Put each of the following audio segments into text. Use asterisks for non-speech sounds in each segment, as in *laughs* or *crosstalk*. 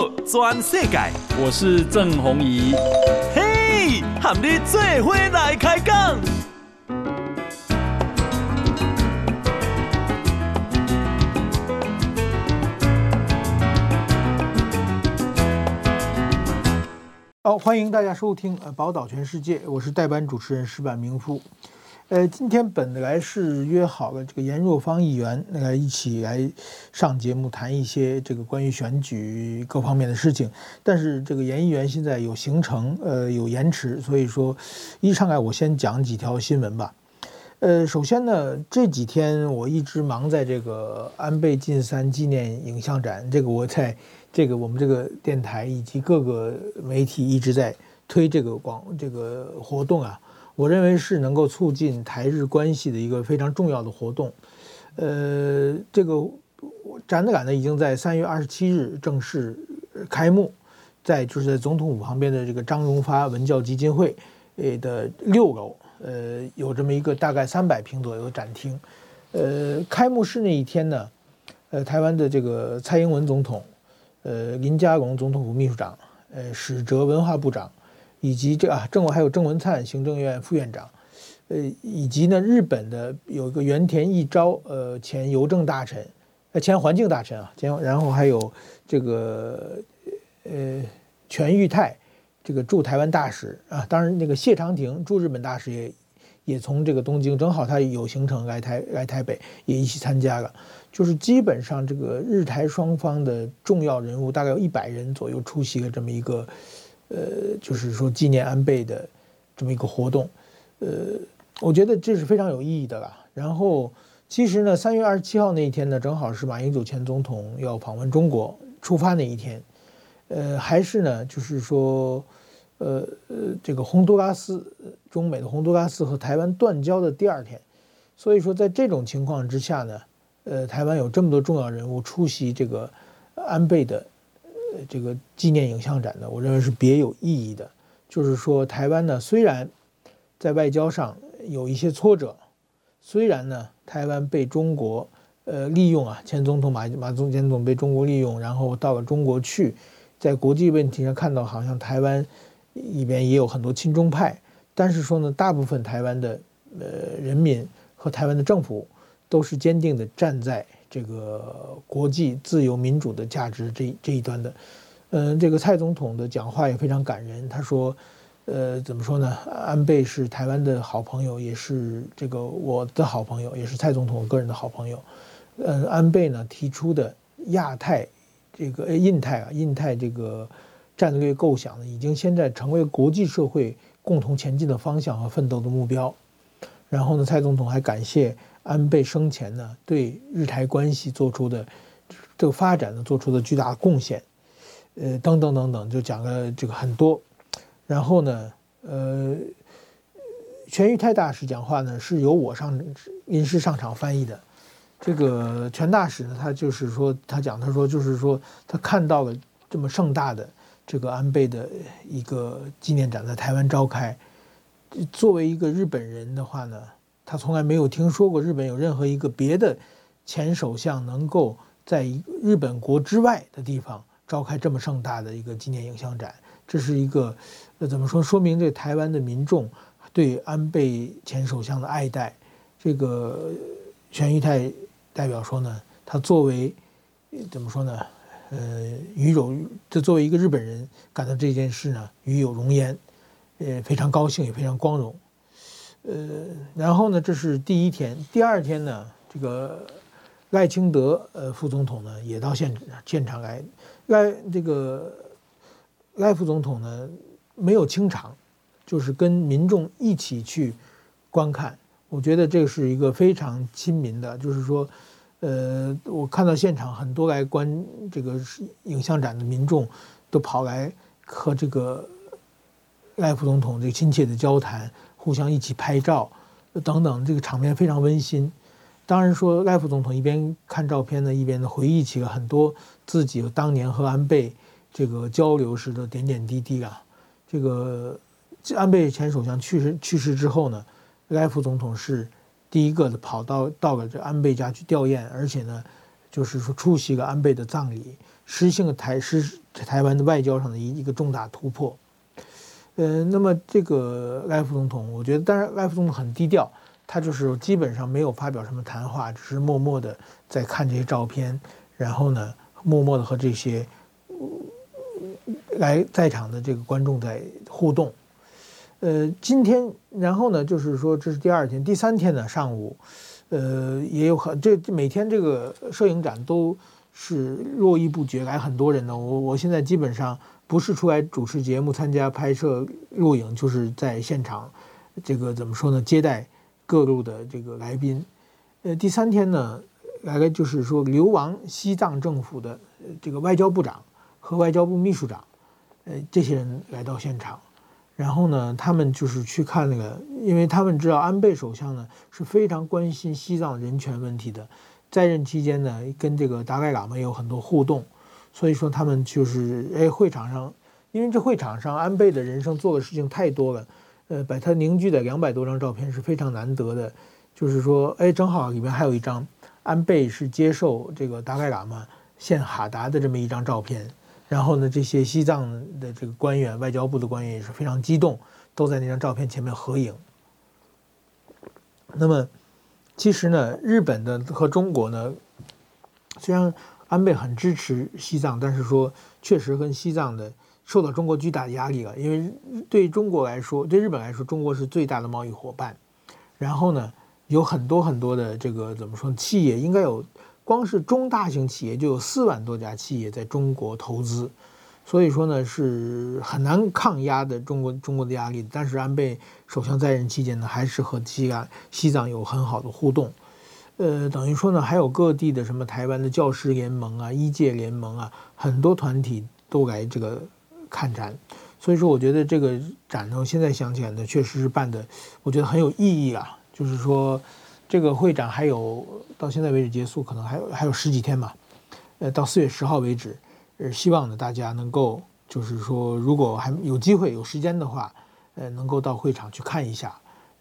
好，全世界，我是郑弘仪。嘿，和你做伙来开讲。好，欢迎大家收听呃《宝岛全世界》，我是代班主持人石板明夫。呃，今天本来是约好了这个严若芳议员来一起来上节目谈一些这个关于选举各方面的事情，但是这个严议员现在有行程，呃，有延迟，所以说一上来我先讲几条新闻吧。呃，首先呢，这几天我一直忙在这个安倍晋三纪念影像展，这个我在这个我们这个电台以及各个媒体一直在推这个广这个活动啊。我认为是能够促进台日关系的一个非常重要的活动，呃，这个展览呢已经在三月二十七日正式开幕，在就是在总统府旁边的这个张荣发文教基金会呃的六楼，呃，有这么一个大概三百平左右的展厅，呃，开幕式那一天呢，呃，台湾的这个蔡英文总统，呃，林佳龙总统府秘书长，呃，史哲文化部长。以及这啊，郑还有郑文灿行政院副院长，呃，以及呢，日本的有一个原田义昭，呃，前邮政大臣，呃，前环境大臣啊，前然后还有这个呃，全裕泰，这个驻台湾大使啊，当然那个谢长廷驻日本大使也也从这个东京，正好他有行程来台来台北，也一起参加了，就是基本上这个日台双方的重要人物大概有一百人左右出席了这么一个。呃，就是说纪念安倍的这么一个活动，呃，我觉得这是非常有意义的啦。然后，其实呢，三月二十七号那一天呢，正好是马英九前总统要访问中国出发那一天，呃，还是呢，就是说，呃呃，这个洪都拉斯，中美的洪都拉斯和台湾断交的第二天，所以说在这种情况之下呢，呃，台湾有这么多重要人物出席这个安倍的。这个纪念影像展呢，我认为是别有意义的。就是说，台湾呢虽然在外交上有一些挫折，虽然呢台湾被中国呃利用啊，前总统马马总前总被中国利用，然后到了中国去，在国际问题上看到好像台湾里边也有很多亲中派，但是说呢，大部分台湾的呃人民和台湾的政府都是坚定的站在。这个国际自由民主的价值这这一端的，嗯，这个蔡总统的讲话也非常感人。他说，呃，怎么说呢？安倍是台湾的好朋友，也是这个我的好朋友，也是蔡总统我个人的好朋友。嗯，安倍呢提出的亚太这个印太啊，印太这个战略构想呢，已经现在成为国际社会共同前进的方向和奋斗的目标。然后呢，蔡总统还感谢。安倍生前呢，对日台关系做出的这个发展呢，做出的巨大的贡献，呃，等等等等，就讲了这个很多。然后呢，呃，全裕泰大使讲话呢，是由我上临时上场翻译的。这个全大使呢，他就是说，他讲，他说就是说，他看到了这么盛大的这个安倍的一个纪念展在台湾召开，作为一个日本人的话呢。他从来没有听说过日本有任何一个别的前首相能够在日本国之外的地方召开这么盛大的一个纪念影像展，这是一个，呃，怎么说？说明这台湾的民众对安倍前首相的爱戴。这个全裕泰代表说呢，他作为怎么说呢？呃，与有这作为一个日本人感到这件事呢，与有荣焉，呃，非常高兴，也非常光荣。呃，然后呢，这是第一天，第二天呢，这个赖清德呃副总统呢也到现现场来，赖这个赖副总统呢没有清场，就是跟民众一起去观看。我觉得这是一个非常亲民的，就是说，呃，我看到现场很多来观这个影像展的民众都跑来和这个赖副总统这亲切的交谈。互相一起拍照，等等，这个场面非常温馨。当然说，赖副总统一边看照片呢，一边呢回忆起了很多自己当年和安倍这个交流时的点点滴滴啊。这个安倍前首相去世去世之后呢，赖副总统是第一个跑到到了这安倍家去吊唁，而且呢，就是说出席了安倍的葬礼，实行了台实台湾的外交上的一一个重大突破。呃，那么这个赖副总统，我觉得当然赖副总统很低调，他就是基本上没有发表什么谈话，只是默默的在看这些照片，然后呢，默默的和这些来在场的这个观众在互动。呃，今天，然后呢，就是说这是第二天，第三天呢，上午，呃，也有很这每天这个摄影展都是络绎不绝，来很多人呢。我我现在基本上不是出来主持节目、参加拍摄、录影，就是在现场，这个怎么说呢？接待各路的这个来宾。呃，第三天呢，来了就是说流亡西藏政府的这个外交部长和外交部秘书长，呃，这些人来到现场。然后呢，他们就是去看那个，因为他们知道安倍首相呢是非常关心西藏人权问题的，在任期间呢跟这个达赖喇嘛有很多互动，所以说他们就是哎会场上，因为这会场上安倍的人生做的事情太多了，呃，把他凝聚的两百多张照片是非常难得的，就是说哎正好里面还有一张安倍是接受这个达赖喇嘛献哈达的这么一张照片。然后呢，这些西藏的这个官员，外交部的官员也是非常激动，都在那张照片前面合影。那么，其实呢，日本的和中国呢，虽然安倍很支持西藏，但是说确实跟西藏的受到中国巨大的压力了，因为对中国来说，对日本来说，中国是最大的贸易伙伴。然后呢，有很多很多的这个怎么说，企业应该有。光是中大型企业就有四万多家企业在中国投资，所以说呢是很难抗压的中国中国的压力。但是安倍首相在任期间呢，还是和西安西藏有很好的互动，呃，等于说呢还有各地的什么台湾的教师联盟啊、医界联盟啊，很多团体都来这个看展。所以说，我觉得这个展呢，现在想起来呢，确实是办的，我觉得很有意义啊，就是说。这个会展还有到现在为止结束，可能还有还有十几天吧，呃，到四月十号为止，呃，希望呢大家能够就是说，如果还有机会有时间的话，呃，能够到会场去看一下，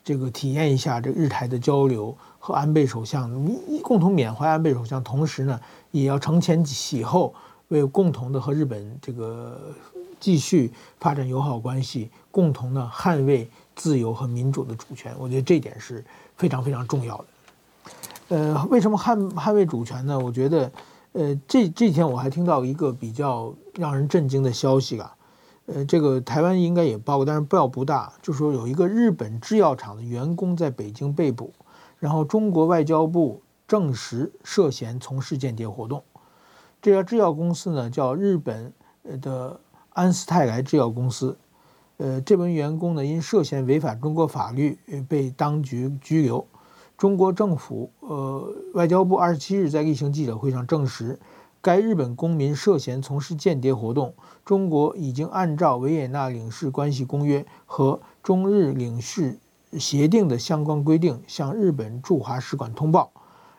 这个体验一下这日台的交流和安倍首相一共同缅怀安倍首相，同时呢，也要承前启后，为共同的和日本这个继续发展友好关系，共同的捍卫自由和民主的主权。我觉得这点是。非常非常重要的，呃，为什么捍捍卫主权呢？我觉得，呃，这这几天我还听到一个比较让人震惊的消息啊，呃，这个台湾应该也报过，但是报不大，就说有一个日本制药厂的员工在北京被捕，然后中国外交部证实涉嫌从事间谍活动。这家制药公司呢叫日本的安斯泰来制药公司。呃，这名员工呢，因涉嫌违反中国法律，被当局拘留。中国政府，呃，外交部二十七日在例行记者会上证实，该日本公民涉嫌从事间谍活动。中国已经按照维也纳领事关系公约和中日领事协定的相关规定，向日本驻华使馆通报。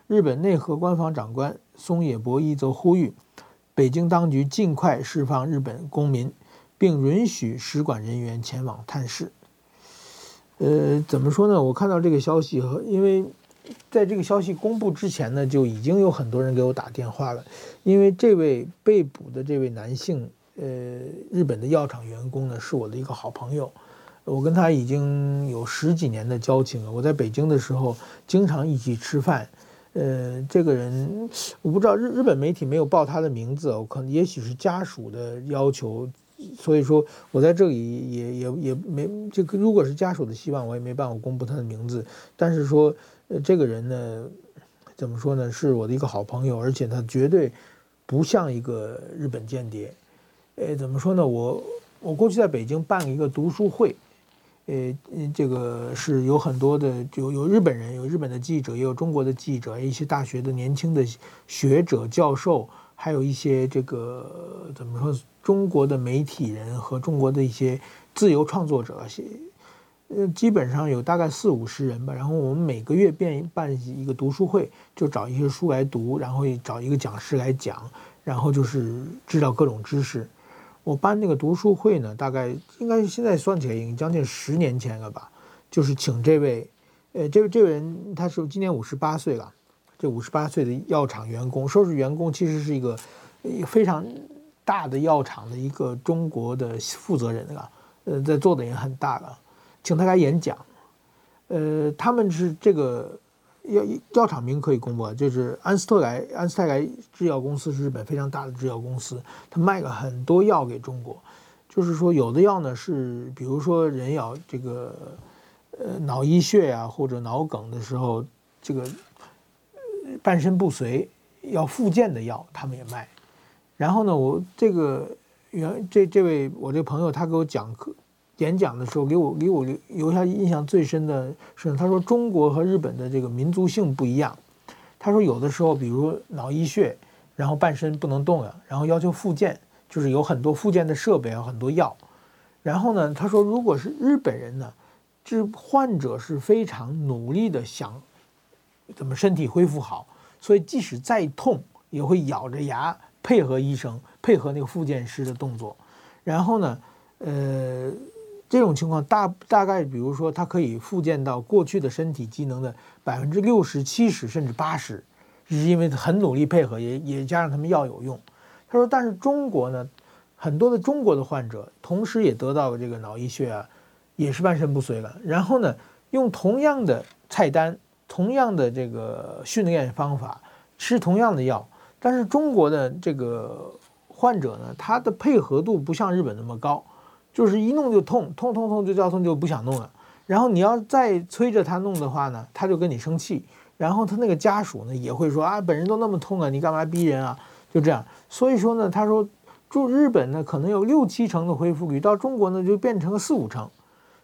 日本内阁官房长官松野博一则呼吁，北京当局尽快释放日本公民。并允许使馆人员前往探视。呃，怎么说呢？我看到这个消息和，因为在这个消息公布之前呢，就已经有很多人给我打电话了。因为这位被捕的这位男性，呃，日本的药厂员工呢，是我的一个好朋友，我跟他已经有十几年的交情了。我在北京的时候经常一起吃饭。呃，这个人我不知道日日本媒体没有报他的名字，我可能也许是家属的要求。所以说，我在这里也也也没这个，如果是家属的希望，我也没办法公布他的名字。但是说，呃，这个人呢，怎么说呢，是我的一个好朋友，而且他绝对不像一个日本间谍。呃，怎么说呢？我我过去在北京办了一个读书会，呃，这个是有很多的，有有日本人，有日本的记者，也有中国的记者，一些大学的年轻的学者、教授。还有一些这个怎么说？中国的媒体人和中国的一些自由创作者，些呃，基本上有大概四五十人吧。然后我们每个月办办一个读书会，就找一些书来读，然后找一个讲师来讲，然后就是知道各种知识。我办那个读书会呢，大概应该是现在算起来已经将近十年前了吧。就是请这位，呃，这位这位人他是今年五十八岁了。这五十八岁的药厂员工，说是员工，其实是一个非常大的药厂的一个中国的负责人啊，呃，在做的也很大了，请他来演讲。呃，他们是这个药药厂名可以公布，就是安斯特莱安斯特莱制药公司是日本非常大的制药公司，他卖了很多药给中国。就是说，有的药呢是，比如说人要这个，呃，脑溢血啊或者脑梗的时候，这个半身不遂要复健的药，他们也卖。然后呢，我这个原这这位我这朋友，他给我讲课演讲的时候，给我给我留下印象最深的是，他说中国和日本的这个民族性不一样。他说有的时候，比如脑溢血，然后半身不能动了，然后要求复健。就是有很多复健的设备，有很多药，然后呢，他说，如果是日本人呢，这患者是非常努力的想怎么身体恢复好，所以即使再痛，也会咬着牙配合医生，配合那个复健师的动作。然后呢，呃，这种情况大大概，比如说他可以复健到过去的身体机能的百分之六十、七十甚至八十，是因为很努力配合，也也加上他们药有用。他说：“但是中国呢，很多的中国的患者同时也得到了这个脑溢血啊，也是半身不遂了。然后呢，用同样的菜单、同样的这个训练方法，吃同样的药，但是中国的这个患者呢，他的配合度不像日本那么高，就是一弄就痛，痛痛痛就叫痛就不想弄了。然后你要再催着他弄的话呢，他就跟你生气。然后他那个家属呢也会说啊，本人都那么痛啊，你干嘛逼人啊？就这样。”所以说呢，他说住日本呢可能有六七成的恢复率，到中国呢就变成了四五成。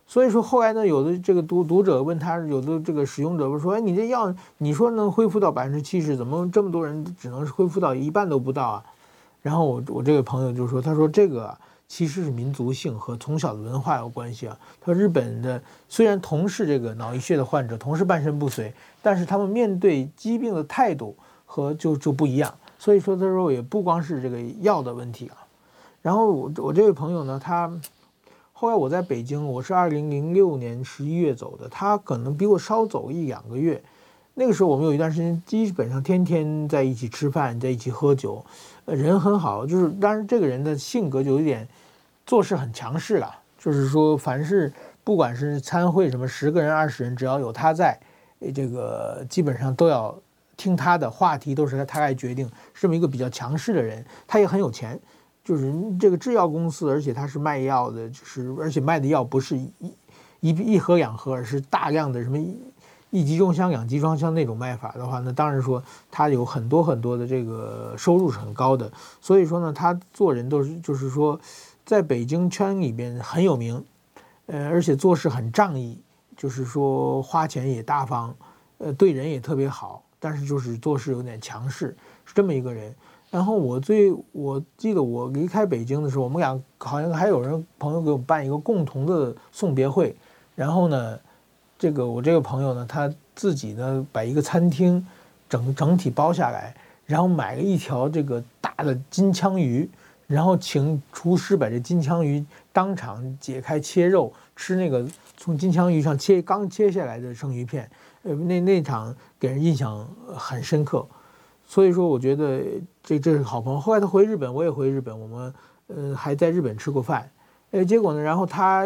所以说后来呢，有的这个读读者问他，有的这个使用者说：“哎，你这药你说能恢复到百分之七十，怎么这么多人只能是恢复到一半都不到啊？”然后我我这个朋友就说：“他说这个其实是民族性和从小的文化有关系啊。他说日本的虽然同是这个脑溢血的患者，同是半身不遂，但是他们面对疾病的态度和就就不一样。”所以说，他说也不光是这个药的问题啊。然后我我这位朋友呢，他后来我在北京，我是二零零六年十一月走的，他可能比我稍走一两个月。那个时候我们有一段时间基本上天天在一起吃饭，在一起喝酒，人很好。就是当然这个人的性格就有点做事很强势了，就是说凡是不管是参会什么十个人二十人，只要有他在，这个基本上都要。听他的话题都是他来决定，这么一个比较强势的人，他也很有钱，就是这个制药公司，而且他是卖药的，就是而且卖的药不是一一一盒两盒，而是大量的什么一集装箱、两集装箱那种卖法的话，那当然说他有很多很多的这个收入是很高的，所以说呢，他做人都是就是说，在北京圈里边很有名，呃，而且做事很仗义，就是说花钱也大方，呃，对人也特别好。但是就是做事有点强势，是这么一个人。然后我最我记得我离开北京的时候，我们俩好像还有人朋友给我办一个共同的送别会。然后呢，这个我这个朋友呢，他自己呢把一个餐厅整整体包下来，然后买了一条这个大的金枪鱼，然后请厨师把这金枪鱼当场解开切肉，吃那个从金枪鱼上切刚切下来的生鱼片。呃，那那场给人印象很深刻，所以说我觉得这这是好朋友。后来他回日本，我也回日本，我们呃还在日本吃过饭。呃，结果呢，然后他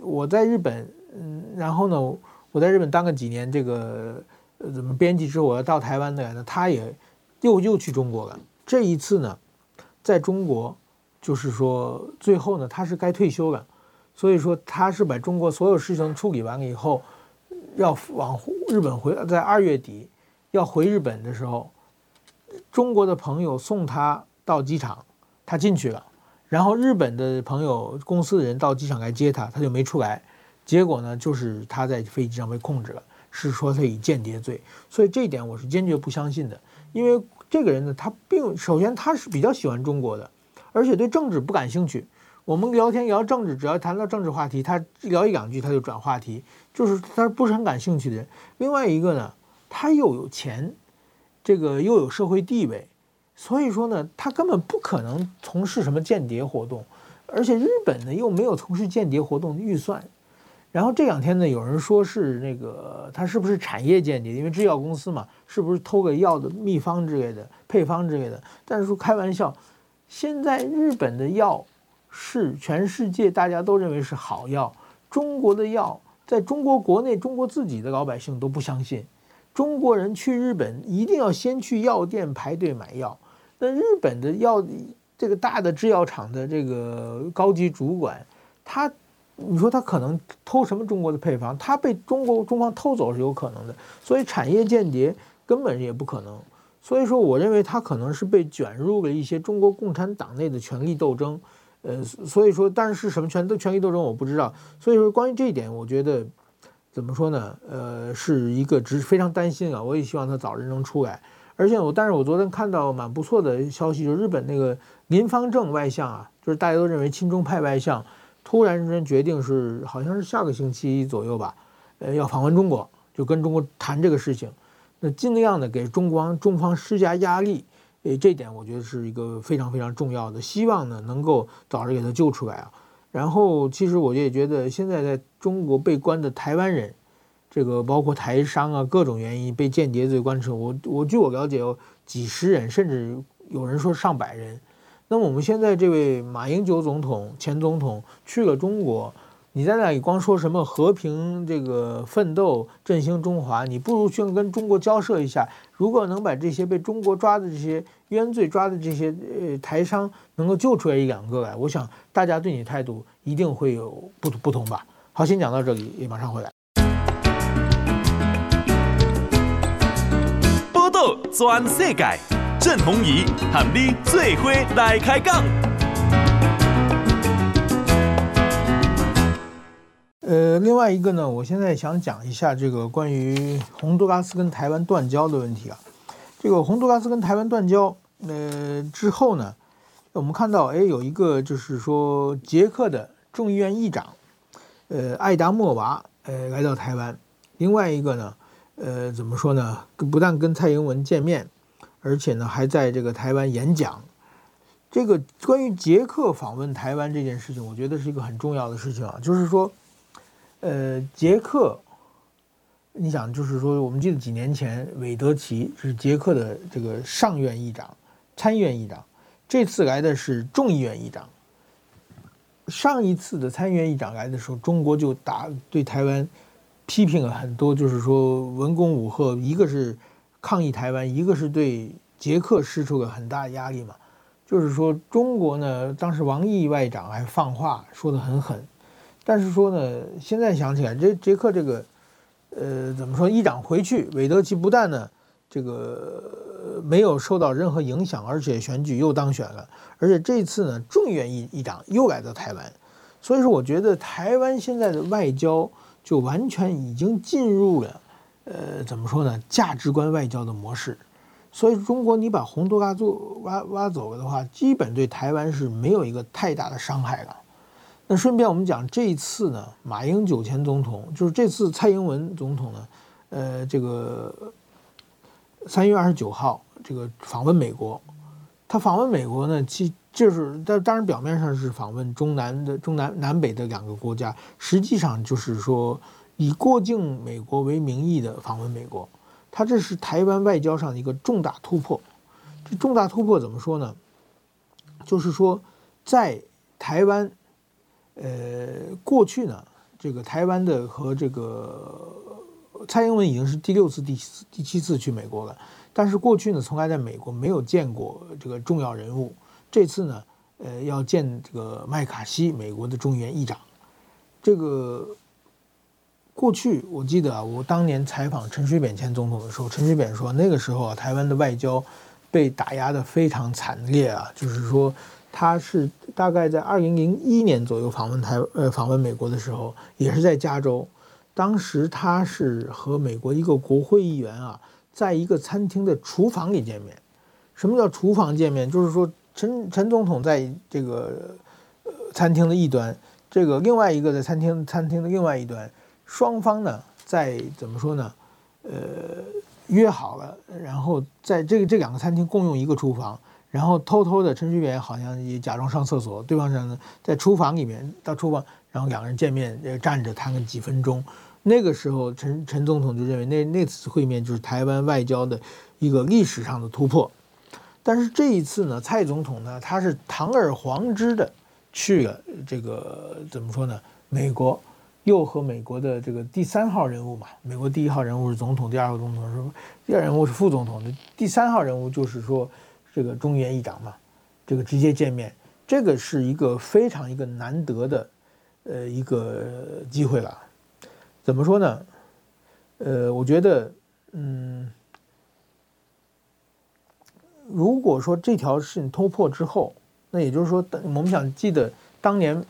我在日本，嗯，然后呢，我在日本当个几年这个呃怎么编辑之后，我要到台湾来呢，他也又又去中国了。这一次呢，在中国就是说最后呢，他是该退休了，所以说他是把中国所有事情处理完了以后。要往日本回，在二月底要回日本的时候，中国的朋友送他到机场，他进去了，然后日本的朋友公司的人到机场来接他，他就没出来。结果呢，就是他在飞机上被控制了，是说他以间谍罪。所以这一点我是坚决不相信的，因为这个人呢，他并首先他是比较喜欢中国的，而且对政治不感兴趣。我们聊天聊政治，只要谈到政治话题，他聊一两句他就转话题。就是他不是很感兴趣的人。另外一个呢，他又有钱，这个又有社会地位，所以说呢，他根本不可能从事什么间谍活动，而且日本呢又没有从事间谍活动的预算。然后这两天呢，有人说是那个他是不是产业间谍？因为制药公司嘛，是不是偷个药的秘方之类的、配方之类的？但是说开玩笑，现在日本的药是全世界大家都认为是好药，中国的药在中国国内，中国自己的老百姓都不相信。中国人去日本一定要先去药店排队买药。那日本的药，这个大的制药厂的这个高级主管，他。你说他可能偷什么中国的配方？他被中国中方偷走是有可能的，所以产业间谍根本也不可能。所以说，我认为他可能是被卷入了一些中国共产党内的权力斗争。呃，所以说，但是什么权的权力斗争我不知道。所以说，关于这一点，我觉得怎么说呢？呃，是一个值非常担心啊。我也希望他早日能出来。而且我，但是我昨天看到蛮不错的消息，就是日本那个林芳正外相啊，就是大家都认为亲中派外相。突然之间决定是，好像是下个星期左右吧，呃，要访问中国，就跟中国谈这个事情，那尽量的给中方中方施加压力，诶，这点我觉得是一个非常非常重要的，希望呢能够早日给他救出来啊。然后，其实我也觉得现在在中国被关的台湾人，这个包括台商啊，各种原因被间谍罪关注，我我据我了解有几十人，甚至有人说上百人。那么我们现在这位马英九总统前总统去了中国，你在那里光说什么和平这个奋斗振兴中华，你不如去跟中国交涉一下。如果能把这些被中国抓的这些冤罪抓的这些呃台商能够救出来一两个来，我想大家对你态度一定会有不不同吧。好，先讲到这里，也马上回来。报道全世界。郑弘仪和你做伙来开讲。呃，另外一个呢，我现在想讲一下这个关于洪都拉斯跟台湾断交的问题啊。这个洪都拉斯跟台湾断交，呃之后呢，我们看到，哎，有一个就是说，捷克的众议院议长，呃，艾达莫娃，呃，来到台湾。另外一个呢，呃，怎么说呢？不但跟蔡英文见面。而且呢，还在这个台湾演讲。这个关于捷克访问台湾这件事情，我觉得是一个很重要的事情啊。就是说，呃，捷克，你想，就是说，我们记得几年前，韦德奇是捷克的这个上院议长、参议院议长，这次来的是众议院议长。上一次的参议院议长来的时候，中国就打对台湾批评了很多，就是说文攻武吓，一个是。抗议台湾，一个是对捷克施出了很大的压力嘛，就是说中国呢，当时王毅外长还放话说得很狠，但是说呢，现在想起来，这捷克这个，呃，怎么说，议长回去，韦德奇不但呢，这个没有受到任何影响，而且选举又当选了，而且这次呢，众议院议议长又来到台湾，所以说我觉得台湾现在的外交就完全已经进入了。呃，怎么说呢？价值观外交的模式，所以中国你把洪都拉斯挖挖走了的话，基本对台湾是没有一个太大的伤害了。那顺便我们讲，这一次呢，马英九前总统就是这次蔡英文总统呢，呃，这个三月二十九号这个访问美国，他访问美国呢，其就是但当然表面上是访问中南的中南南北的两个国家，实际上就是说。以过境美国为名义的访问美国，他这是台湾外交上的一个重大突破。这重大突破怎么说呢？就是说，在台湾，呃，过去呢，这个台湾的和这个蔡英文已经是第六次、第七第七次去美国了，但是过去呢，从来在美国没有见过这个重要人物。这次呢，呃，要见这个麦卡锡，美国的众议院议长，这个。过去我记得啊，我当年采访陈水扁前总统的时候，陈水扁说那个时候啊，台湾的外交被打压得非常惨烈啊，就是说他是大概在二零零一年左右访问台呃访问美国的时候，也是在加州，当时他是和美国一个国会议员啊，在一个餐厅的厨房里见面。什么叫厨房见面？就是说陈陈总统在这个呃餐厅的一端，这个另外一个在餐厅餐厅的另外一端。双方呢，在怎么说呢？呃，约好了，然后在这个这两个餐厅共用一个厨房，然后偷偷的陈水扁好像也假装上厕所，对方讲呢在厨房里面到厨房然后两个人见面呃站着谈个几分钟。那个时候，陈陈总统就认为那那次会面就是台湾外交的一个历史上的突破。但是这一次呢，蔡总统呢，他是堂而皇之的去了这个怎么说呢？美国又和美国的这个第三号人物嘛，美国第一号人物是总统，第二号总统是第二人物是副总统，第三号人物就是说这个众议院议长嘛，这个直接见面，这个是一个非常一个难得的呃一个机会了。怎么说呢？呃，我觉得，嗯，如果说这条事情突破之后，那也就是说，我们想记得当年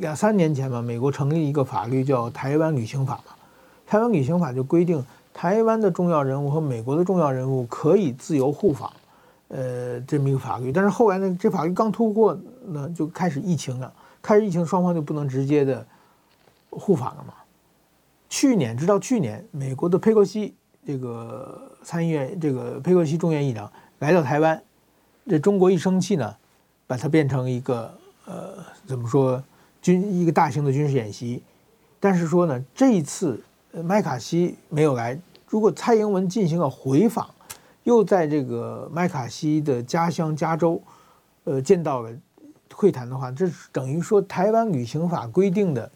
两三年前嘛，美国成立一个法律叫《台湾旅行法》嘛，《台湾旅行法》就规定台湾的重要人物和美国的重要人物可以自由互访，呃，这么一个法律。但是后来呢，这法律刚通过呢，就开始疫情了，开始疫情，双方就不能直接的互访了嘛。去年，直到去年，美国的佩洛西这个参议院，这个佩洛西众议院议长来到台湾，这中国一生气呢，把它变成一个呃，怎么说军一个大型的军事演习。但是说呢，这一次麦卡锡没有来，如果蔡英文进行了回访，又在这个麦卡锡的家乡加州，呃，见到了会谈的话，这等于说台湾旅行法规定的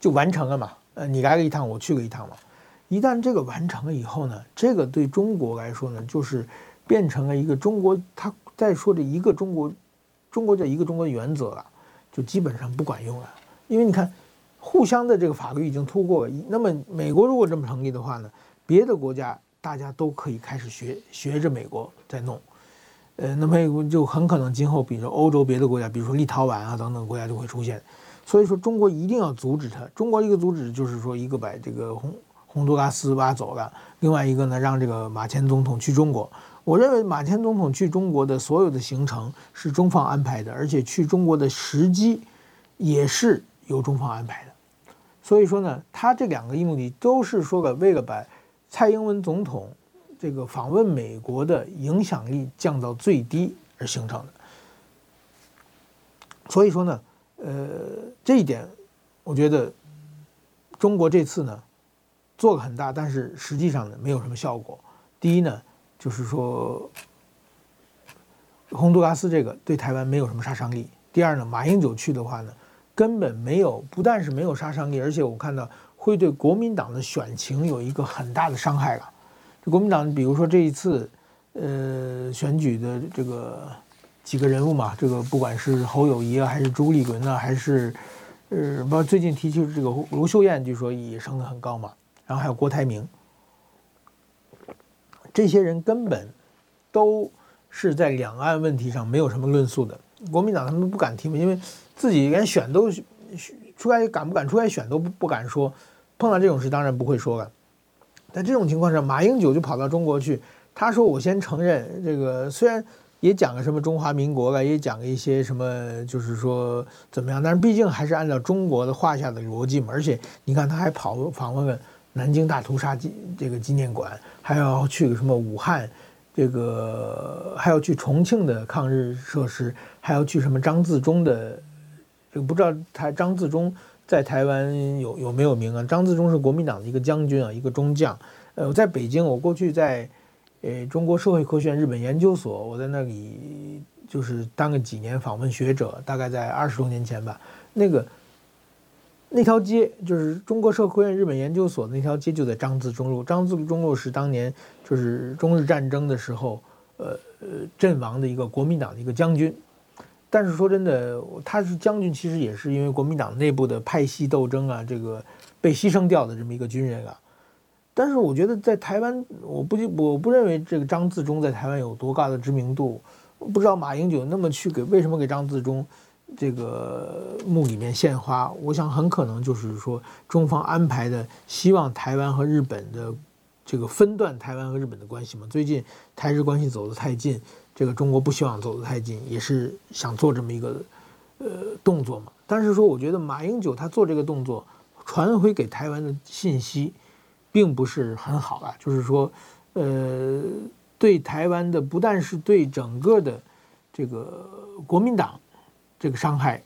就完成了嘛。呃，你来了一趟，我去了一趟嘛。一旦这个完成了以后呢，这个对中国来说呢，就是变成了一个中国，他在说的一个中国，中国这一个中国的原则了，就基本上不管用了。因为你看，互相的这个法律已经通过了，那么美国如果这么成立的话呢，别的国家大家都可以开始学学着美国在弄，呃，那么就很可能今后，比如说欧洲别的国家，比如说立陶宛啊等等国家就会出现。所以说，中国一定要阻止它。中国一个阻止就是说，一个把这个洪洪都拉斯挖走了，另外一个呢，让这个马前总统去中国。我认为马前总统去中国的所有的行程是中方安排的，而且去中国的时机也是由中方安排的。所以说呢，他这两个目的都是说了为了把蔡英文总统这个访问美国的影响力降到最低而形成的。所以说呢。呃，这一点，我觉得中国这次呢做了很大，但是实际上呢没有什么效果。第一呢，就是说洪都拉斯这个对台湾没有什么杀伤力。第二呢，马英九去的话呢，根本没有，不但是没有杀伤力，而且我看到会对国民党的选情有一个很大的伤害了。这国民党，比如说这一次呃选举的这个。几个人物嘛，这个不管是侯友谊啊，还是朱立伦啊，还是，呃，不最近提起这个卢秀燕，据说也升得很高嘛。然后还有郭台铭，这些人根本都是在两岸问题上没有什么论述的。国民党他们不敢提嘛，因为自己连选都出来敢不敢出来选都不不敢说。碰到这种事当然不会说了。在这种情况下，马英九就跑到中国去，他说：“我先承认这个，虽然。”也讲个什么中华民国了，也讲了一些什么，就是说怎么样？但是毕竟还是按照中国的画下的逻辑嘛。而且你看，他还跑访问了南京大屠杀纪这个纪念馆，还要去个什么武汉，这个还要去重庆的抗日设施，还要去什么张自忠的，这个不知道他张自忠在台湾有有没有名啊？张自忠是国民党的一个将军啊，一个中将。呃，我在北京，我过去在。呃，中国社会科学院日本研究所，我在那里就是当了几年访问学者，大概在二十多年前吧。那个那条街就是中国社科院日本研究所那条街，就在张自忠路。张自忠路是当年就是中日战争的时候，呃呃阵亡的一个国民党的一个将军。但是说真的，他是将军，其实也是因为国民党内部的派系斗争啊，这个被牺牲掉的这么一个军人啊。但是我觉得在台湾，我不我不认为这个张自忠在台湾有多高的知名度。不知道马英九那么去给为什么给张自忠这个墓里面献花？我想很可能就是说中方安排的，希望台湾和日本的这个分断台湾和日本的关系嘛。最近台日关系走得太近，这个中国不希望走得太近，也是想做这么一个呃动作嘛。但是说我觉得马英九他做这个动作，传回给台湾的信息。并不是很好啊，就是说，呃，对台湾的不但是对整个的这个国民党这个伤害，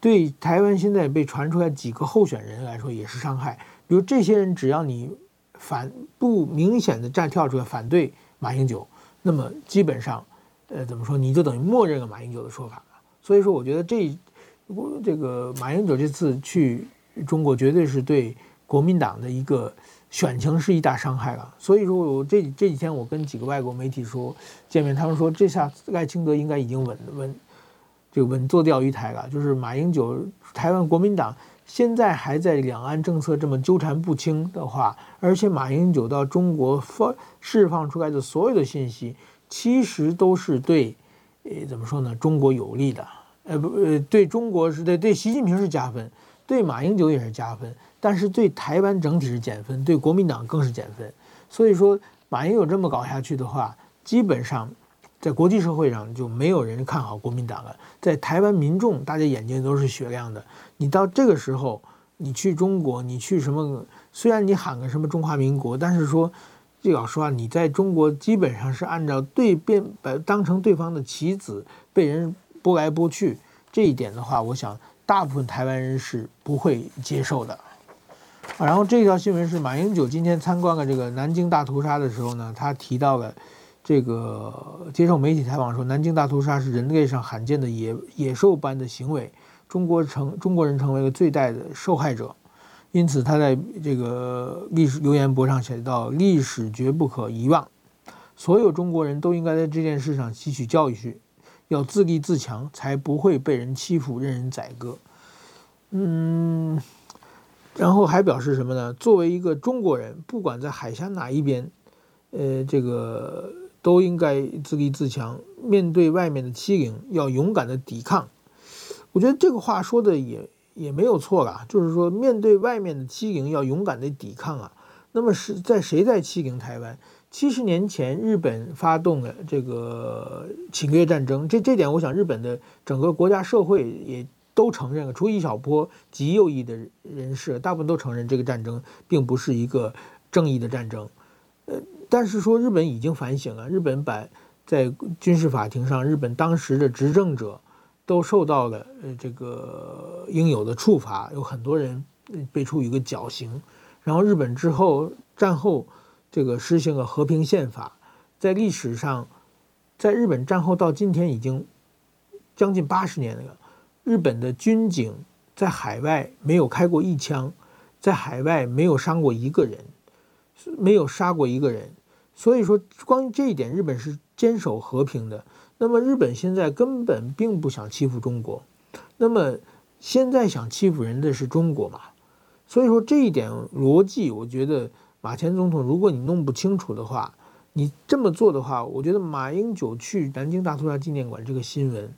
对台湾现在被传出来几个候选人来说也是伤害。比如这些人，只要你反不明显的站跳出来反对马英九，那么基本上，呃，怎么说，你就等于默认了马英九的说法了。所以说，我觉得这这个马英九这次去中国，绝对是对国民党的一个选情是一大伤害了。所以说，我这这几天我跟几个外国媒体说见面，他们说这下赖清德应该已经稳稳这个稳坐钓鱼台了。就是马英九台湾国民党。现在还在两岸政策这么纠缠不清的话，而且马英九到中国放释放出来的所有的信息，其实都是对，呃，怎么说呢？中国有利的，呃不呃，对中国是对对习近平是加分，对马英九也是加分，但是对台湾整体是减分，对国民党更是减分。所以说，马英九这么搞下去的话，基本上。在国际社会上就没有人看好国民党了，在台湾民众大家眼睛都是雪亮的。你到这个时候，你去中国，你去什么？虽然你喊个什么中华民国，但是说，这老实话，你在中国基本上是按照对变把当成对方的棋子，被人拨来拨去。这一点的话，我想大部分台湾人是不会接受的。然后这条新闻是马英九今天参观了这个南京大屠杀的时候呢，他提到了。这个接受媒体采访说，南京大屠杀是人类上罕见的野野兽般的行为，中国成中国人成为了最大的受害者，因此他在这个历史留言簿上写道：“历史绝不可遗忘，所有中国人都应该在这件事上吸取教训，要自立自强，才不会被人欺负、任人宰割。”嗯，然后还表示什么呢？作为一个中国人，不管在海峡哪一边，呃，这个。都应该自立自强，面对外面的欺凌，要勇敢的抵抗。我觉得这个话说的也也没有错啦，就是说面对外面的欺凌，要勇敢的抵抗啊。那么是在谁在欺凌台湾？七十年前，日本发动了这个侵略战争，这这点我想日本的整个国家社会也都承认了，除一小波极右翼的人士，大部分都承认这个战争并不是一个正义的战争。呃。但是说日本已经反省了，日本把在军事法庭上，日本当时的执政者都受到了呃这个应有的处罚，有很多人被处以个绞刑。然后日本之后战后这个实行了和平宪法，在历史上，在日本战后到今天已经将近八十年了，日本的军警在海外没有开过一枪，在海外没有伤过一个人，没有杀过一个人。所以说，关于这一点，日本是坚守和平的。那么，日本现在根本并不想欺负中国。那么，现在想欺负人的是中国嘛？所以说，这一点逻辑，我觉得马前总统，如果你弄不清楚的话，你这么做的话，我觉得马英九去南京大屠杀纪念馆这个新闻，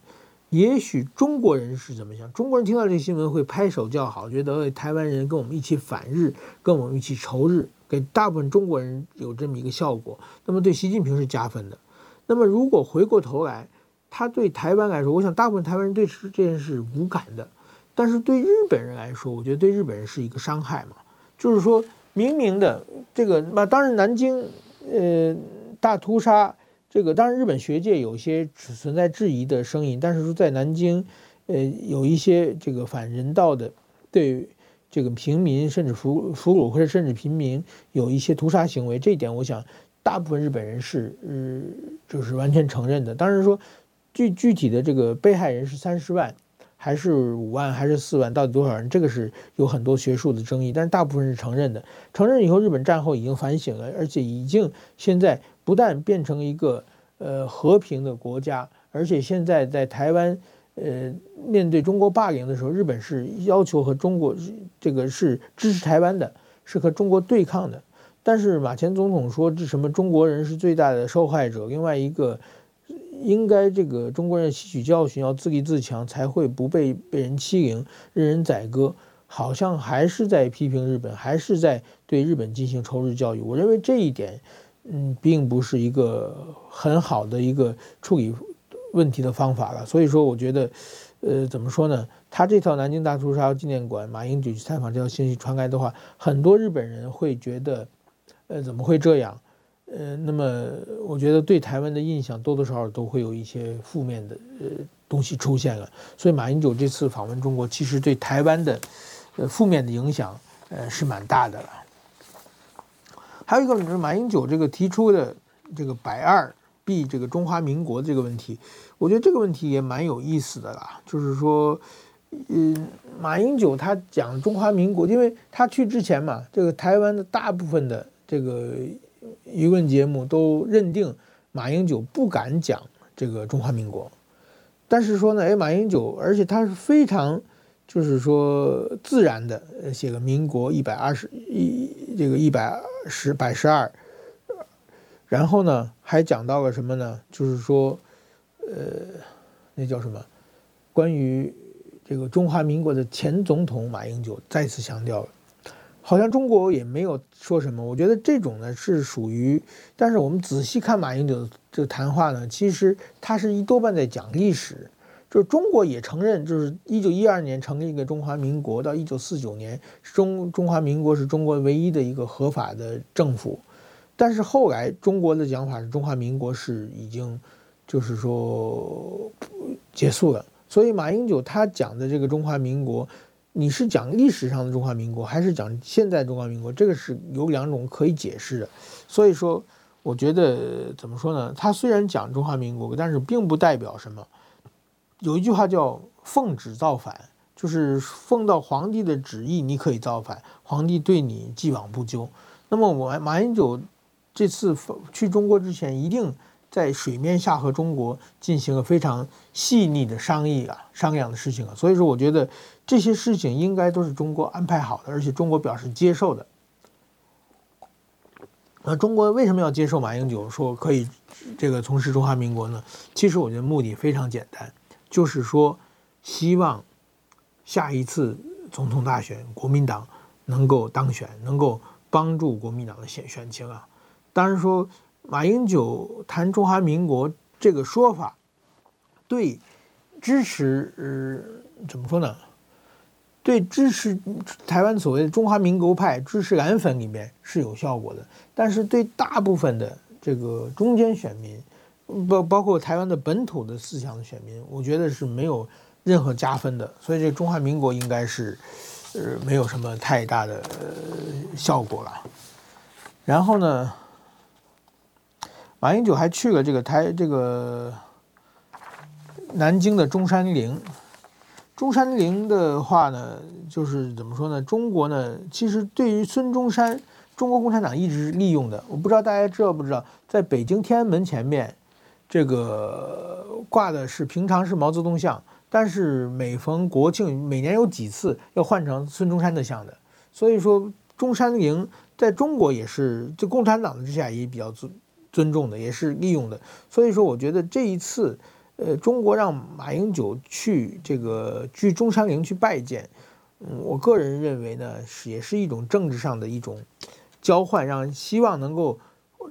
也许中国人是怎么想？中国人听到这个新闻会拍手叫好，觉得台湾人跟我们一起反日，跟我们一起仇日。给大部分中国人有这么一个效果，那么对习近平是加分的。那么如果回过头来，他对台湾来说，我想大部分台湾人对这件事无感的，但是对日本人来说，我觉得对日本人是一个伤害嘛。就是说明明的这个，那当然南京呃大屠杀这个，当然日本学界有一些存在质疑的声音，但是说在南京呃有一些这个反人道的对。这个平民甚至俘俘虏或者甚至平民有一些屠杀行为，这一点我想大部分日本人是呃就是完全承认的。当然说具具体的这个被害人是三十万还是五万还是四万，到底多少人，这个是有很多学术的争议。但是大部分是承认的。承认以后，日本战后已经反省了，而且已经现在不但变成一个呃和平的国家，而且现在在台湾。呃，面对中国霸凌的时候，日本是要求和中国这个是支持台湾的，是和中国对抗的。但是马前总统说，这什么中国人是最大的受害者，另外一个应该这个中国人吸取教训，要自立自强，才会不被被人欺凌、任人宰割。好像还是在批评日本，还是在对日本进行仇日教育。我认为这一点，嗯，并不是一个很好的一个处理。问题的方法了，所以说我觉得，呃，怎么说呢？他这套南京大屠杀纪念馆，马英九去采访这条信息传开的话，很多日本人会觉得，呃，怎么会这样？呃，那么我觉得对台湾的印象多多少少都会有一些负面的呃东西出现了。所以马英九这次访问中国，其实对台湾的呃负面的影响呃是蛮大的了。还有一个就是马英九这个提出的这个百二避这个中华民国这个问题，我觉得这个问题也蛮有意思的啦。就是说，嗯，马英九他讲中华民国，因为他去之前嘛，这个台湾的大部分的这个。舆论节目都认定马英九不敢讲这个中华民国，但是说呢，哎，马英九，而且他是非常，就是说自然的写个民国一百二十一这个一百十百十二，然后呢还讲到了什么呢？就是说，呃，那叫什么？关于这个中华民国的前总统马英九再次强调了。好像中国也没有说什么，我觉得这种呢是属于，但是我们仔细看马英九这个谈话呢，其实他是一多半在讲历史，就是中国也承认，就是一九一二年成立一个中华民国，到一九四九年中中华民国是中国唯一的一个合法的政府，但是后来中国的讲法是中华民国是已经就是说结束了，所以马英九他讲的这个中华民国。你是讲历史上的中华民国，还是讲现在中华民国？这个是有两种可以解释的。所以说，我觉得怎么说呢？他虽然讲中华民国，但是并不代表什么。有一句话叫“奉旨造反”，就是奉到皇帝的旨意，你可以造反，皇帝对你既往不咎。那么我马英九这次去中国之前，一定。在水面下和中国进行了非常细腻的商议啊，商量的事情啊，所以说我觉得这些事情应该都是中国安排好的，而且中国表示接受的。那中国为什么要接受马英九说可以这个从事中华民国呢？其实我觉得目的非常简单，就是说希望下一次总统大选国民党能够当选，能够帮助国民党的选选情啊。当然说。马英九谈中华民国这个说法，对支持呃怎么说呢？对支持台湾所谓的中华民国派支持蓝粉里面是有效果的，但是对大部分的这个中间选民，包包括台湾的本土的思想的选民，我觉得是没有任何加分的。所以这中华民国应该是呃没有什么太大的效果了。然后呢？马英九还去了这个台这个南京的中山陵。中山陵的话呢，就是怎么说呢？中国呢，其实对于孙中山，中国共产党一直是利用的。我不知道大家知道不知道，在北京天安门前面，这个挂的是平常是毛泽东像，但是每逢国庆，每年有几次要换成孙中山的像的。所以说，中山陵在中国也是，就共产党的之下也比较尊。尊重的也是利用的，所以说我觉得这一次，呃，中国让马英九去这个去中山陵去拜见，我个人认为呢，是也是一种政治上的一种交换，让希望能够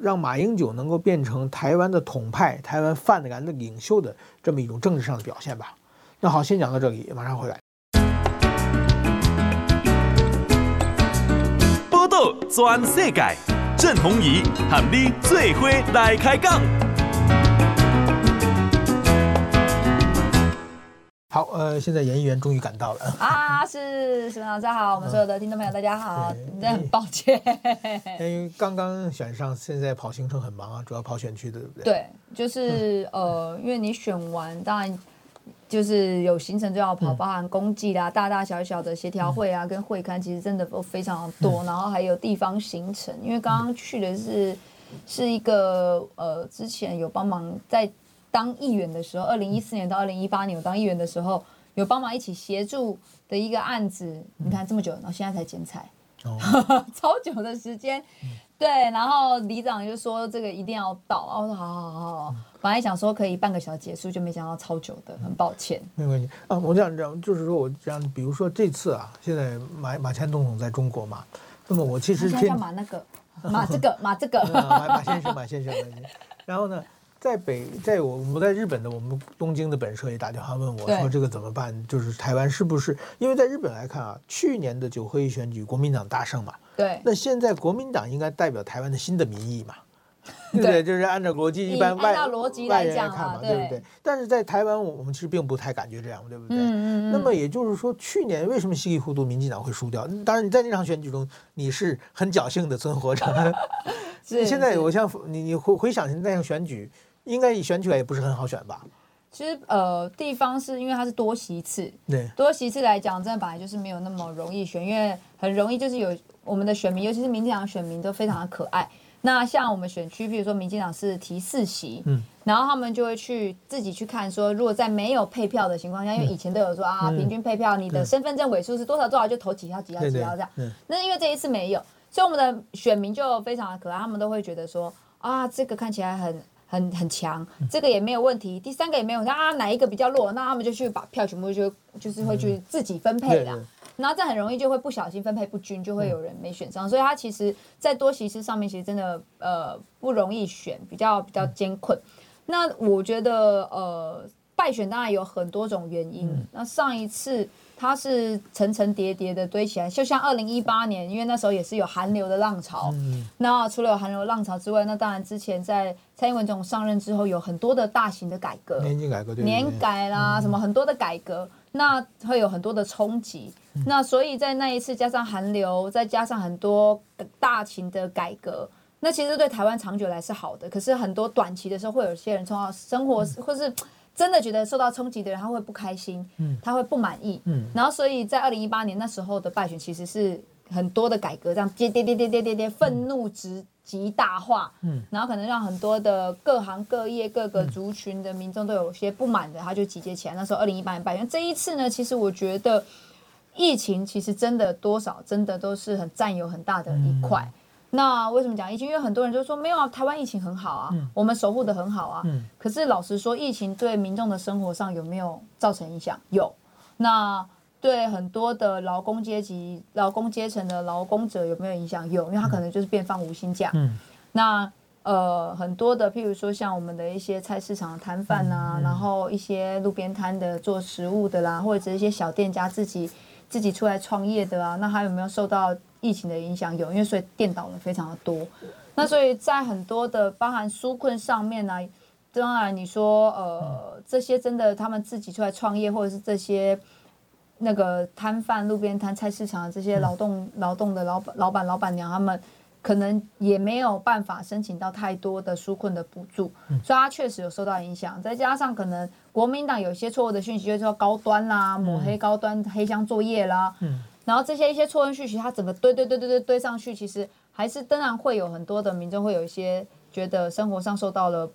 让马英九能够变成台湾的统派、台湾泛蓝的领袖的这么一种政治上的表现吧。那好，先讲到这里，马上回来。报道全世界。郑鸿仪喊你最伙来开讲。好，呃，现在演艺员终于赶到了啊！是，沈老师好，我们所有的听众朋友，大家好，真的很抱歉，因为刚刚选上，现在跑行程很忙啊，主要跑选区的，对不对？对，就是呃，因为你选完，当然。就是有行程就要跑，包含公祭啦、大大小小的协调会啊，跟会刊，其实真的都非常的多。然后还有地方行程，因为刚刚去的是是一个呃，之前有帮忙在当议员的时候，二零一四年到二零一八年我当议员的时候，有帮忙一起协助的一个案子。你看这么久，然后现在才剪彩，*laughs* 超久的时间。对，然后里长就说这个一定要到，我说好好好好，本来想说可以半个小时结束，就没想到超久的，很抱歉。没关系啊，我这样就是说我这样，比如说这次啊，现在马马前总统在中国嘛，那么我其实叫马那个 *laughs* 马这个马这个马马先生马先生，然后呢？在北，在我我在日本的我们东京的本社也打电话问我说，这个怎么办？就是台湾是不是？因为在日本来看啊，去年的九合一选举国民党大胜嘛，对。那现在国民党应该代表台湾的新的民意嘛？对不对？就是按照逻辑，一般外按照逻辑来讲看嘛，对对不对？但是在台湾，我我们其实并不太感觉这样，对不对？嗯嗯嗯。那么也就是说，去年为什么稀里糊涂民进党会输掉？当然，你在那场选举中，你是很侥幸的存活着。*laughs* 是。现在我像你你回回想那场选举，应该选举来也不是很好选吧？其实呃，地方是因为它是多席次，对，多席次来讲，真的本来就是没有那么容易选，因为很容易就是有我们的选民，尤其是民进党选民都非常的可爱。那像我们选区，比如说民进党是提四席，嗯，然后他们就会去自己去看说，如果在没有配票的情况下，因为以前都有说啊，平均配票，你的身份证尾数是多少多少就投几票几票几票这样，那因为这一次没有，所以我们的选民就非常的可爱，他们都会觉得说啊，这个看起来很。很很强，这个也没有问题，第三个也没有问题啊，哪一个比较弱，那他们就去把票全部就就是会去自己分配啦，然后这很容易就会不小心分配不均，就会有人没选上，所以他其实在多席次上面其实真的呃不容易选，比较比较艰困。那我觉得呃败选当然有很多种原因，那上一次。它是层层叠叠的堆起来，就像二零一八年，因为那时候也是有韩流的浪潮。嗯、那除了有韩流浪潮之外，那当然之前在蔡英文总统上任之后，有很多的大型的改革，年金改革，对，年改啦，嗯、什么很多的改革，那会有很多的冲击。嗯、那所以在那一次加上韩流，再加上很多大型的改革，那其实对台湾长久来是好的。可是很多短期的时候，会有些人从生活、嗯、或是。真的觉得受到冲击的人，他会不开心，嗯，他会不满意，嗯，然后所以在二零一八年那时候的败选，其实是很多的改革，这样跌跌跌跌跌跌跌，愤怒值极大化，嗯，然后可能让很多的各行各业各个族群的民众都有些不满的，他就集结起来。那时候二零一八年败选，这一次呢，其实我觉得疫情其实真的多少真的都是很占有很大的一块。那为什么讲疫情？因为很多人就说没有啊，台湾疫情很好啊，嗯、我们守护的很好啊。嗯、可是老实说，疫情对民众的生活上有没有造成影响？有。那对很多的劳工阶级、劳工阶层的劳工者有没有影响？有，因为他可能就是变放无薪假。嗯、那呃，很多的，譬如说像我们的一些菜市场的摊贩啊，嗯嗯、然后一些路边摊的做食物的啦，或者是一些小店家自己自己出来创业的啊，那他有没有受到？疫情的影响有，因为所以电倒了非常的多，那所以在很多的包含纾困上面呢，当然你说呃这些真的他们自己出来创业，或者是这些那个摊贩、路边摊、菜市场的这些劳动劳动的老板、老板、老板娘，他们可能也没有办法申请到太多的纾困的补助，所以他确实有受到影响。再加上可能国民党有些错误的讯息，就是说高端啦、抹黑高端、黑箱作业啦。然后这些一些错误讯息，它整个堆堆堆堆堆堆上去，其实还是当然会有很多的民众会有一些觉得生活上受到了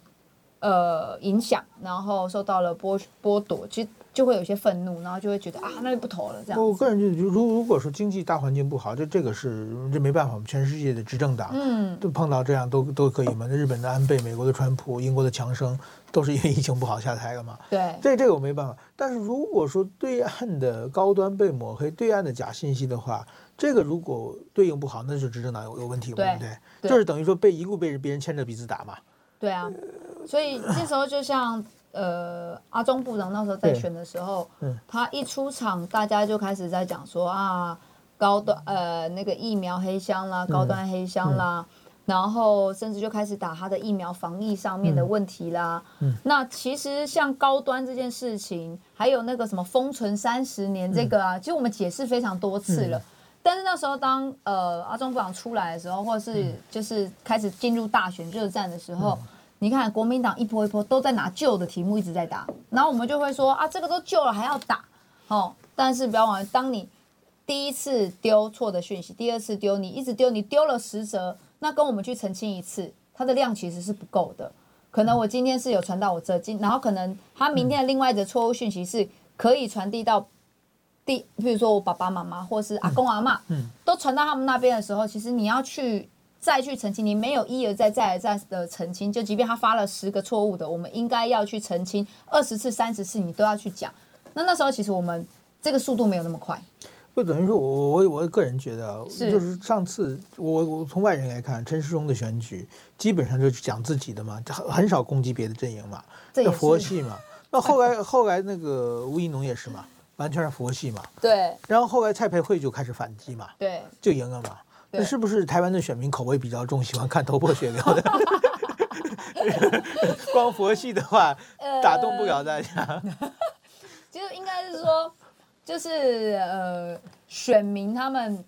呃影响，然后受到了剥剥夺，其实就会有一些愤怒，然后就会觉得啊，那就不投了这样。我个人就如如果说经济大环境不好，这这个是这没办法，我们全世界的执政党嗯都碰到这样都都可以嘛？那日本的安倍、美国的川普、英国的强生。都是因为疫情不好下台了嘛？*laughs* 对，这这个我没办法。但是如果说对岸的高端被抹黑，对岸的假信息的话，这个如果对应不好，那就执政党有有问题，对不对？对，就是等于说被一路被别人牵着鼻子打嘛。对啊，所以那时候就像呃阿中部长那时候在选的时候，嗯，他一出场，大家就开始在讲说啊，高端呃那个疫苗黑箱啦，高端黑箱啦。嗯嗯然后甚至就开始打他的疫苗防疫上面的问题啦。嗯嗯、那其实像高端这件事情，还有那个什么封存三十年这个啊，嗯、其实我们解释非常多次了。嗯、但是那时候当呃阿中部长出来的时候，或者是就是开始进入大选热战的时候，嗯、你看国民党一波一波都在拿旧的题目一直在打，然后我们就会说啊，这个都旧了还要打哦。但是不要忘了，当你第一次丢错的讯息，第二次丢你一直丢，你丢了十则。那跟我们去澄清一次，它的量其实是不够的。可能我今天是有传到我这，今然后可能他明天的另外的错误讯息是可以传递到第，比如说我爸爸妈妈或是阿公阿嬷，嗯，都传到他们那边的时候，其实你要去再去澄清，你没有一而再再而再的澄清，就即便他发了十个错误的，我们应该要去澄清二十次、三十次，你都要去讲。那那时候其实我们这个速度没有那么快。就等于说，我我我个人觉得，是就是上次我我从外人来看，陈世忠的选举基本上就是讲自己的嘛，很很少攻击别的阵营嘛，这佛系嘛。那后来后来那个吴怡农也是嘛，完全是佛系嘛。对。然后后来蔡培慧就开始反击嘛，对，就赢了嘛。那是不是台湾的选民口味比较重，喜欢看头破血流的？*laughs* 光佛系的话，打动不了大家。*laughs* 其实应该是说，就是呃，选民他们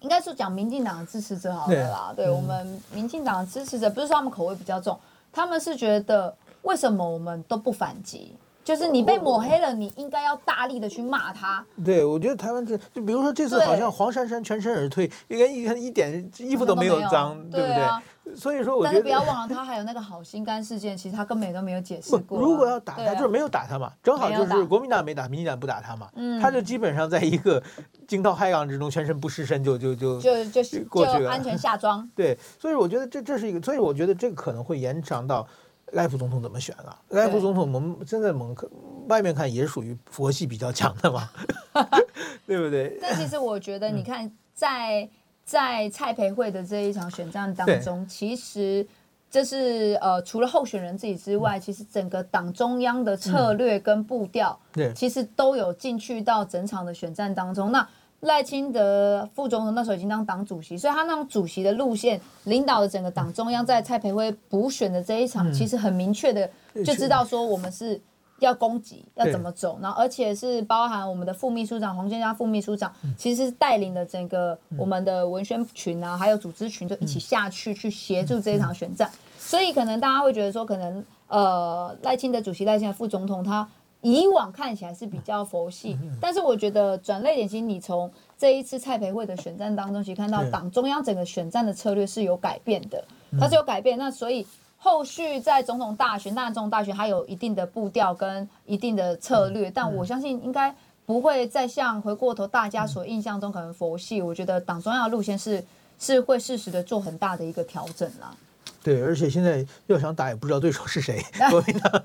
应该是讲民进党的支持者好了啦。对，对我们民进党的支持者，不是说他们口味比较重，他们是觉得为什么我们都不反击？就是你被抹黑了，你应该要大力的去骂他。对，我觉得台湾这就比如说这次好像黄珊珊全身而退，应该一一点衣服都没有脏，对不对？所以说我觉得，但是不要忘了，他还有那个好心肝事件，其实他根本都没有解释过。如果要打他，就是没有打他嘛，正好就是国民党没打，民进党不打他嘛，他就基本上在一个惊涛骇浪之中，全身不湿身就就就就就过去了，安全下庄。*laughs* 对，所以我觉得这这是一个，所以我觉得这个可能会延长到。赖副总统怎么选了？赖副总统，我们现在蒙克外面看也属于佛系比较强的嘛，*laughs* *laughs* 对不对？但其实我觉得，你看在、嗯、在蔡培慧的这一场选战当中，其实这是呃，除了候选人自己之外，嗯、其实整个党中央的策略跟步调，对，其实都有进去到整场的选战当中。那赖清德副总统那时候已经当党主席，所以他那种主席的路线，领导的整个党中央，在蔡培慧补选的这一场，其实很明确的就知道说我们是要攻击，要怎么走，然后而且是包含我们的副秘书长黄健嘉副秘书长，其实是带领的整个我们的文宣群啊，还有组织群，就一起下去去协助这一场选战。所以可能大家会觉得说，可能呃赖清德主席、赖清德副总统他。以往看起来是比较佛系，但是我觉得转捩点，其实你从这一次蔡培慧的选战当中，其实看到党中央整个选战的策略是有改变的，它是有改变。那所以后续在总统大选、大总统大选，它有一定的步调跟一定的策略，但我相信应该不会再像回过头大家所印象中可能佛系。我觉得党中央的路线是是会适时的做很大的一个调整啦。对，而且现在要想打也不知道对手是谁，*laughs* 国民党，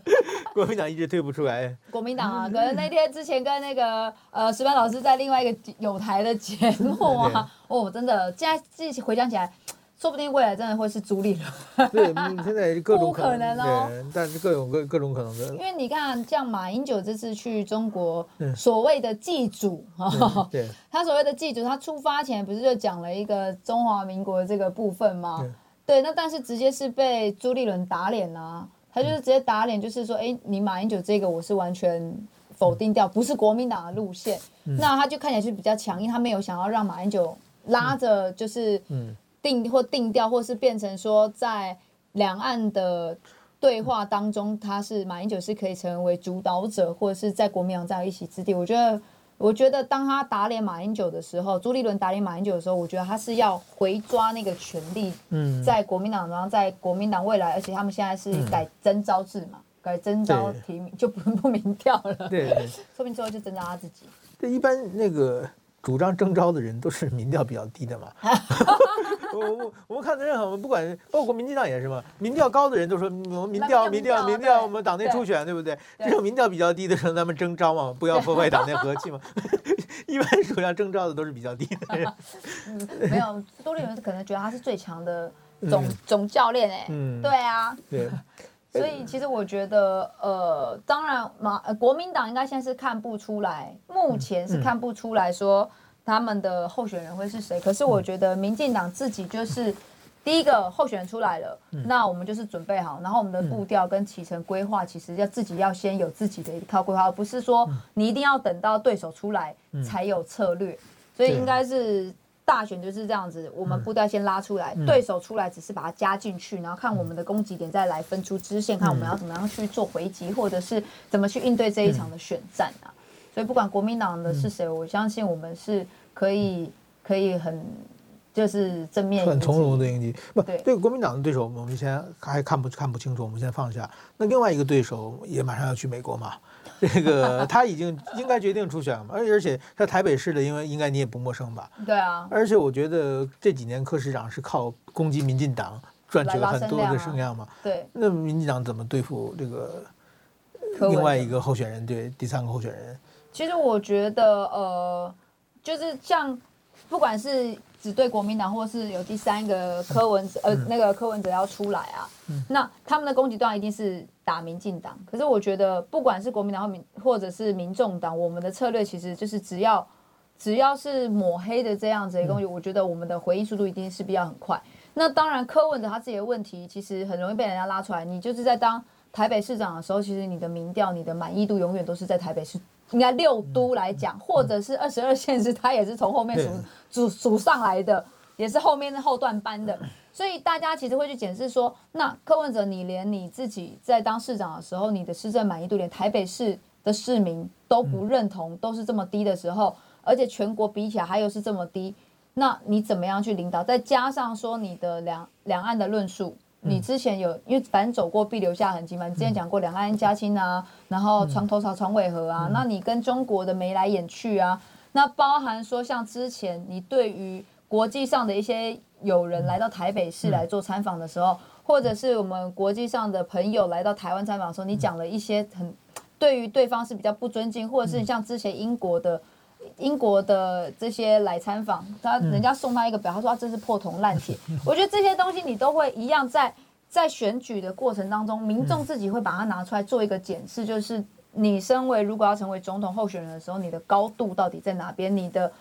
国民党一直推不出来。国民党啊，可能那天之前跟那个呃石班老师在另外一个有台的节目啊，哦，真的，现在自己回想起来，说不定未来真的会是朱立伦。对，现在各种可能哦，但是各种各各种可能的。因为你看，像马英九这次去中国，所谓的祭祖哈，*laughs* 对，他所谓的祭祖，他出发前不是就讲了一个中华民国的这个部分吗？对，那但是直接是被朱立伦打脸啊，他就是直接打脸，就是说，哎，你马英九这个我是完全否定掉，不是国民党的路线。嗯、那他就看起来是比较强硬，他没有想要让马英九拉着，就是定或定调，或是变成说在两岸的对话当中，他是马英九是可以成为主导者，或者是在国民党占有一席之地。我觉得。我觉得当他打脸马英九的时候，朱立伦打脸马英九的时候，我觉得他是要回抓那个权力，在国民党，然后在国民党未来，而且他们现在是改征召制嘛，改征召提名就不 *laughs* 不民调了，对，对，*laughs* 说明之后就征召他自己。对，一般那个主张征召的人都是民调比较低的嘛。*laughs* 我我我们看的任何，我们不管包括民进党也是嘛，民调高的人都说我们民调民调民调，我们党内初选对不对？这种民调比较低的时候，咱们征召嘛，*laughs* 不要破坏党内和气嘛。*laughs* 一般手上征召的都是比较低的人。嗯，没有，多立伦可能觉得他是最强的总总教练哎。嗯，对啊。对。所以其实我觉得，呃，当然嘛，国民党应该现在是看不出来，目前是看不出来说。他们的候选人会是谁？可是我觉得民进党自己就是第一个候选人出来了，嗯、那我们就是准备好，然后我们的步调跟启程规划，其实要自己要先有自己的一套规划，而不是说你一定要等到对手出来才有策略。嗯、所以应该是大选就是这样子，我们步调先拉出来，嗯、对手出来只是把它加进去，然后看我们的攻击点再来分出支线，看我们要怎么样去做回击，或者是怎么去应对这一场的选战啊。所以不管国民党的是谁，我相信我们是可以可以很就是正面很从容的应对。不对，对国民党的对手，我们先还看不看不清楚，我们先放下。那另外一个对手也马上要去美国嘛，这个他已经应该决定出选了嘛，而而且在台北市的，因为应该你也不陌生吧？对啊。而且我觉得这几年柯市长是靠攻击民进党赚取了很多的声量嘛。对。那民进党怎么对付这个另外一个候选人？对，第三个候选人。其实我觉得，呃，就是像，不管是只对国民党，或是有第三个柯文哲，呃，那个柯文哲要出来啊，那他们的攻击段一定是打民进党。可是我觉得，不管是国民党或民，或者是民众党，我们的策略其实就是只要只要是抹黑的这样子的东西，我觉得我们的回应速度一定是比较很快。那当然，柯文哲他自己的问题其实很容易被人家拉出来。你就是在当台北市长的时候，其实你的民调、你的满意度永远都是在台北市，应该六都来讲，或者是二十二县市，他也是从后面数数数上来的，也是后面的后段班的。*laughs* 所以大家其实会去检视说，那柯文哲，你连你自己在当市长的时候，你的市政满意度，连台北市的市民都不认同，都是这么低的时候，而且全国比起来，还又是这么低，那你怎么样去领导？再加上说你的两两岸的论述，你之前有因为反正走过必留下痕迹嘛，你之前讲过两岸一家亲啊，然后床头朝床尾和啊，那你跟中国的眉来眼去啊，那包含说像之前你对于国际上的一些。友人来到台北市来做参访的时候，嗯、或者是我们国际上的朋友来到台湾参访的时候，你讲了一些很对于对方是比较不尊敬，或者是像之前英国的英国的这些来参访，他人家送他一个表，他说他这是破铜烂铁。*laughs* 我觉得这些东西你都会一样在在选举的过程当中，民众自己会把它拿出来做一个检视，就是你身为如果要成为总统候选人的时候，你的高度到底在哪边？你的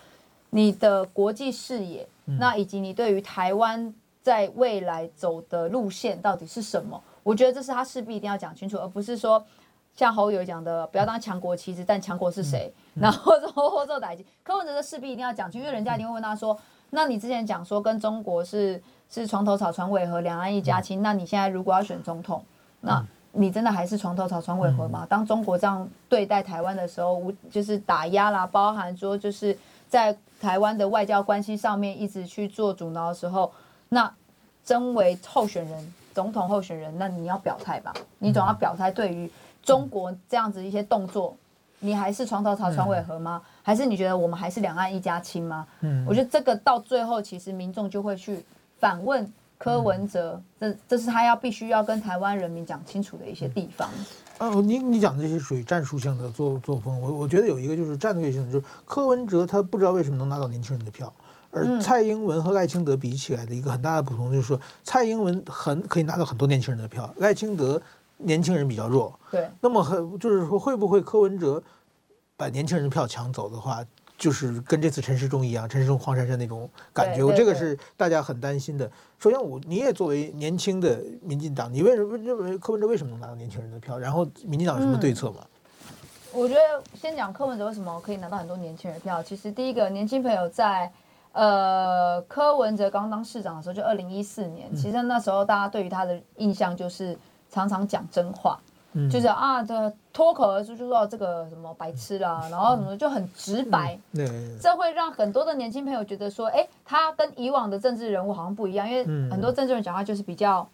你的国际视野。那以及你对于台湾在未来走的路线到底是什么？我觉得这是他势必一定要讲清楚，而不是说像侯友讲的，不要当强国棋子，但强国是谁？然后做做打击。柯文哲势必一定要讲清楚，因为人家一定会问他说：“那你之前讲说跟中国是是床头吵床尾和，两岸一家亲，那你现在如果要选总统，那你真的还是床头吵床尾和吗？当中国这样对待台湾的时候，无就是打压啦，包含说就是在。”台湾的外交关系上面一直去做阻挠的时候，那身为候选人、总统候选人，那你要表态吧？你总要表态，对于中国这样子一些动作，你还是床头吵床尾和吗？还是你觉得我们还是两岸一家亲吗？嗯，我觉得这个到最后，其实民众就会去反问柯文哲，这这是他要必须要跟台湾人民讲清楚的一些地方。哦，你你讲的这些属于战术性的作作风，我我觉得有一个就是战略性的，就是柯文哲他不知道为什么能拿到年轻人的票，而蔡英文和赖清德比起来的一个很大的不同就是说，蔡英文很可以拿到很多年轻人的票，赖清德年轻人比较弱。对，那么很就是说会不会柯文哲把年轻人的票抢走的话？就是跟这次陈世忠一样，陈世忠黄珊珊那种感觉，我这个是大家很担心的。首先，我你也作为年轻的民进党，你为什么认为柯文哲为什么能拿到年轻人的票？然后民进党有什么对策吗？嗯，我觉得先讲柯文哲为什么可以拿到很多年轻人票。其实第一个年轻朋友在呃柯文哲刚当市长的时候，就二零一四年，其实那时候大家对于他的印象就是常常讲真话。嗯、就是啊，这脱口而出就说这个什么白痴啦，然后什么就很直白，嗯、这会让很多的年轻朋友觉得说，哎，他跟以往的政治人物好像不一样，因为很多政治人讲话就是比较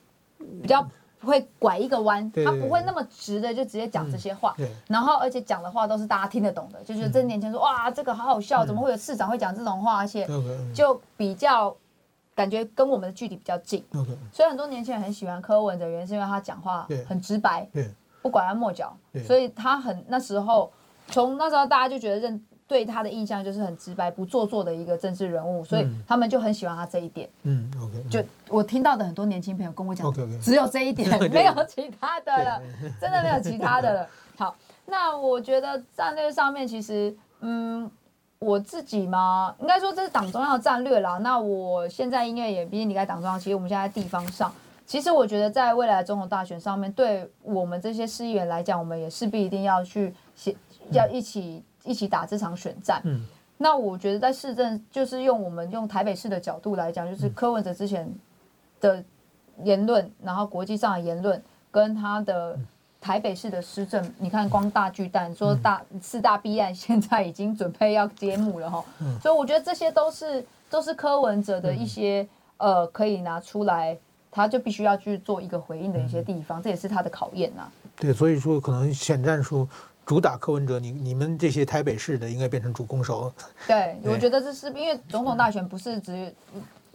比较会拐一个弯，他不会那么直的就直接讲这些话，然后而且讲的话都是大家听得懂的，就是这年轻人说哇，这个好好笑，怎么会有市长会讲这种话，而且就比较感觉跟我们的距离比较近，所以很多年轻人很喜欢柯文哲，原因是因为他讲话很直白。不拐弯抹角，所以他很那时候，从那时候大家就觉得认对他的印象就是很直白、不做作的一个政治人物，所以他们就很喜欢他这一点。嗯，OK。就我听到的很多年轻朋友跟我讲，只有这一点，*laughs* 没有其他的了，真的没有其他的了。好，那我觉得战略上面其实，嗯，我自己嘛，应该说这是党中央的战略啦。那我现在因为也毕竟离开党中央，其实我们现在在地方上。其实我觉得，在未来的总统大选上面，对我们这些市议员来讲，我们也势必一定要去写，要一起一起打这场选战。嗯，那我觉得在市政，就是用我们用台北市的角度来讲，就是柯文哲之前的言论，然后国际上的言论，跟他的台北市的施政，你看光大巨蛋说大四大弊案，*laughs* 现在已经准备要揭幕了哈。所以我觉得这些都是都是柯文哲的一些呃，可以拿出来。他就必须要去做一个回应的一些地方，嗯、这也是他的考验呐、啊。对，所以说可能选战说主打柯文哲，你你们这些台北市的应该变成主攻手。对，*laughs* 对我觉得这是因为总统大选不是只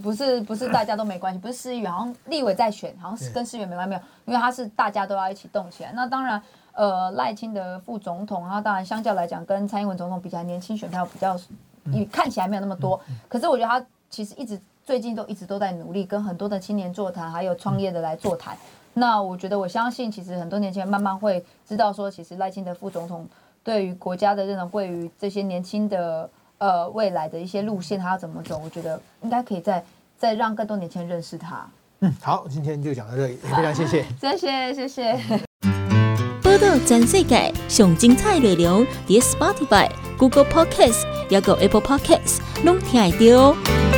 不是不是大家都没关系，不是市议员，好像立委在选，好像是跟市议员没关系没有，因为他是大家都要一起动起来。那当然，呃，赖清德副总统，他当然相较来讲跟蔡英文总统比起来，年轻选票比较，你看起来没有那么多，嗯、可是我觉得他其实一直。最近都一直都在努力，跟很多的青年座谈，还有创业的来座谈。那我觉得，我相信，其实很多年轻人慢慢会知道，说其实赖清德副总统对于国家的这种，对于这些年轻的呃未来的一些路线，他要怎么走，我觉得应该可以再再让更多年轻人认识他。嗯，好，今天就讲到这里，非常谢谢，*laughs* 谢谢，谢谢。报道全世界上精彩内容，点 Spotify、Google Podcasts，还有 Apple Podcasts，拢听得到。